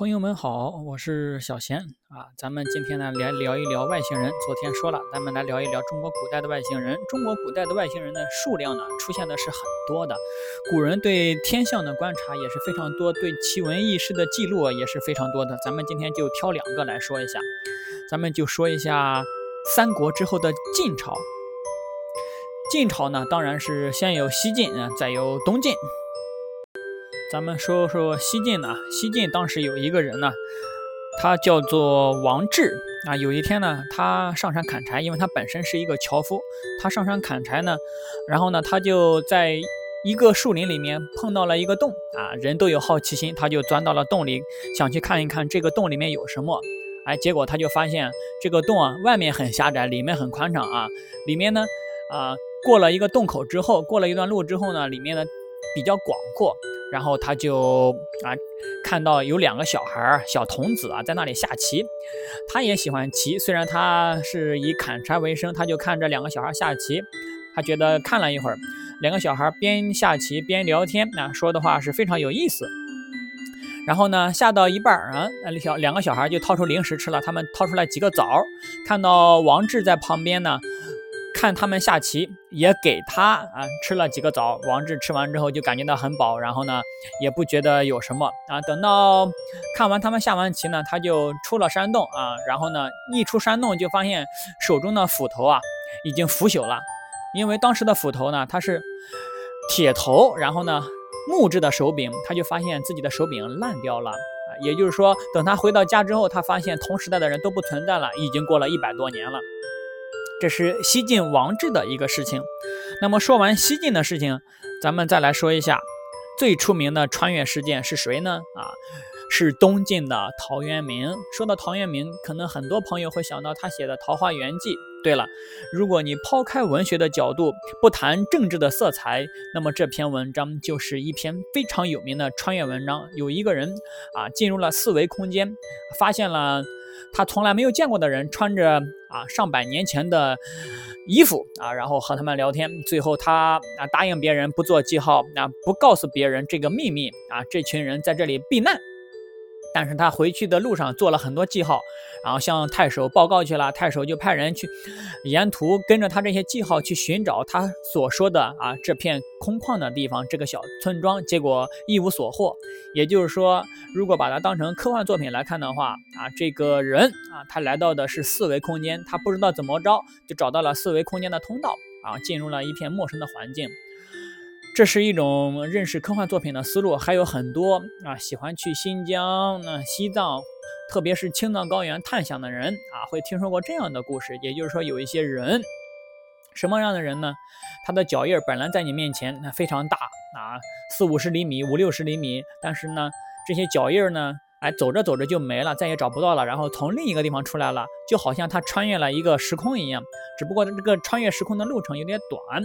朋友们好，我是小贤啊。咱们今天呢来聊一聊外星人。昨天说了，咱们来聊一聊中国古代的外星人。中国古代的外星人的数量呢出现的是很多的。古人对天象的观察也是非常多，对奇闻异事的记录也是非常多的。咱们今天就挑两个来说一下。咱们就说一下三国之后的晋朝。晋朝呢，当然是先有西晋，再有东晋。咱们说说西晋呢，西晋当时有一个人呢，他叫做王志啊。有一天呢，他上山砍柴，因为他本身是一个樵夫，他上山砍柴呢，然后呢，他就在一个树林里面碰到了一个洞啊。人都有好奇心，他就钻到了洞里，想去看一看这个洞里面有什么。哎，结果他就发现这个洞啊，外面很狭窄，里面很宽敞啊。里面呢，啊，过了一个洞口之后，过了一段路之后呢，里面呢比较广阔。然后他就啊，看到有两个小孩儿，小童子啊，在那里下棋。他也喜欢棋，虽然他是以砍柴为生，他就看着两个小孩下棋。他觉得看了一会儿，两个小孩边下棋边聊天，那说的话是非常有意思。然后呢，下到一半儿啊，小两个小孩就掏出零食吃了。他们掏出来几个枣，看到王志在旁边呢。看他们下棋，也给他啊吃了几个枣。王志吃完之后就感觉到很饱，然后呢也不觉得有什么啊。等到看完他们下完棋呢，他就出了山洞啊。然后呢一出山洞就发现手中的斧头啊已经腐朽了，因为当时的斧头呢它是铁头，然后呢木质的手柄，他就发现自己的手柄烂掉了啊。也就是说，等他回到家之后，他发现同时代的人都不存在了，已经过了一百多年了。这是西晋王志的一个事情。那么说完西晋的事情，咱们再来说一下最出名的穿越事件是谁呢？啊，是东晋的陶渊明。说到陶渊明，可能很多朋友会想到他写的《桃花源记》。对了，如果你抛开文学的角度，不谈政治的色彩，那么这篇文章就是一篇非常有名的穿越文章。有一个人啊，进入了四维空间，发现了。他从来没有见过的人穿着啊上百年前的衣服啊，然后和他们聊天。最后他啊答应别人不做记号，啊不告诉别人这个秘密啊。这群人在这里避难。但是他回去的路上做了很多记号，然后向太守报告去了。太守就派人去沿途跟着他这些记号去寻找他所说的啊这片空旷的地方，这个小村庄。结果一无所获。也就是说，如果把它当成科幻作品来看的话啊，这个人啊，他来到的是四维空间，他不知道怎么着就找到了四维空间的通道啊，进入了一片陌生的环境。这是一种认识科幻作品的思路，还有很多啊喜欢去新疆、那西藏，特别是青藏高原探险的人啊，会听说过这样的故事。也就是说，有一些人，什么样的人呢？他的脚印本来在你面前那非常大啊，四五十厘米、五六十厘米，但是呢，这些脚印呢？哎，走着走着就没了，再也找不到了。然后从另一个地方出来了，就好像他穿越了一个时空一样。只不过这个穿越时空的路程有点短，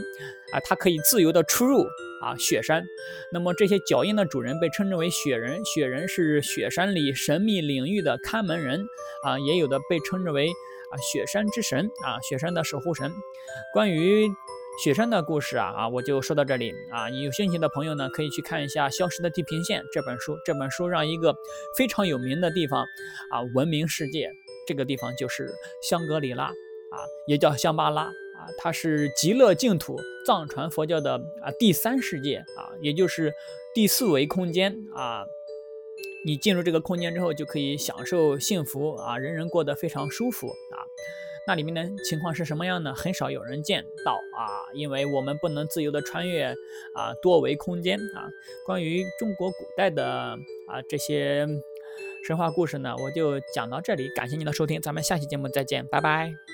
啊，他可以自由的出入啊雪山。那么这些脚印的主人被称之为雪人，雪人是雪山里神秘领域的看门人啊，也有的被称之为啊雪山之神啊，雪山的守护神。关于。雪山的故事啊啊，我就说到这里啊。你有兴趣的朋友呢，可以去看一下《消失的地平线》这本书。这本书让一个非常有名的地方啊闻名世界，这个地方就是香格里拉啊，也叫香巴拉啊。它是极乐净土藏传佛教的啊第三世界啊，也就是第四维空间啊。你进入这个空间之后，就可以享受幸福啊，人人过得非常舒服啊。那里面的情况是什么样呢？很少有人见到啊，因为我们不能自由的穿越啊多维空间啊。关于中国古代的啊这些神话故事呢，我就讲到这里，感谢您的收听，咱们下期节目再见，拜拜。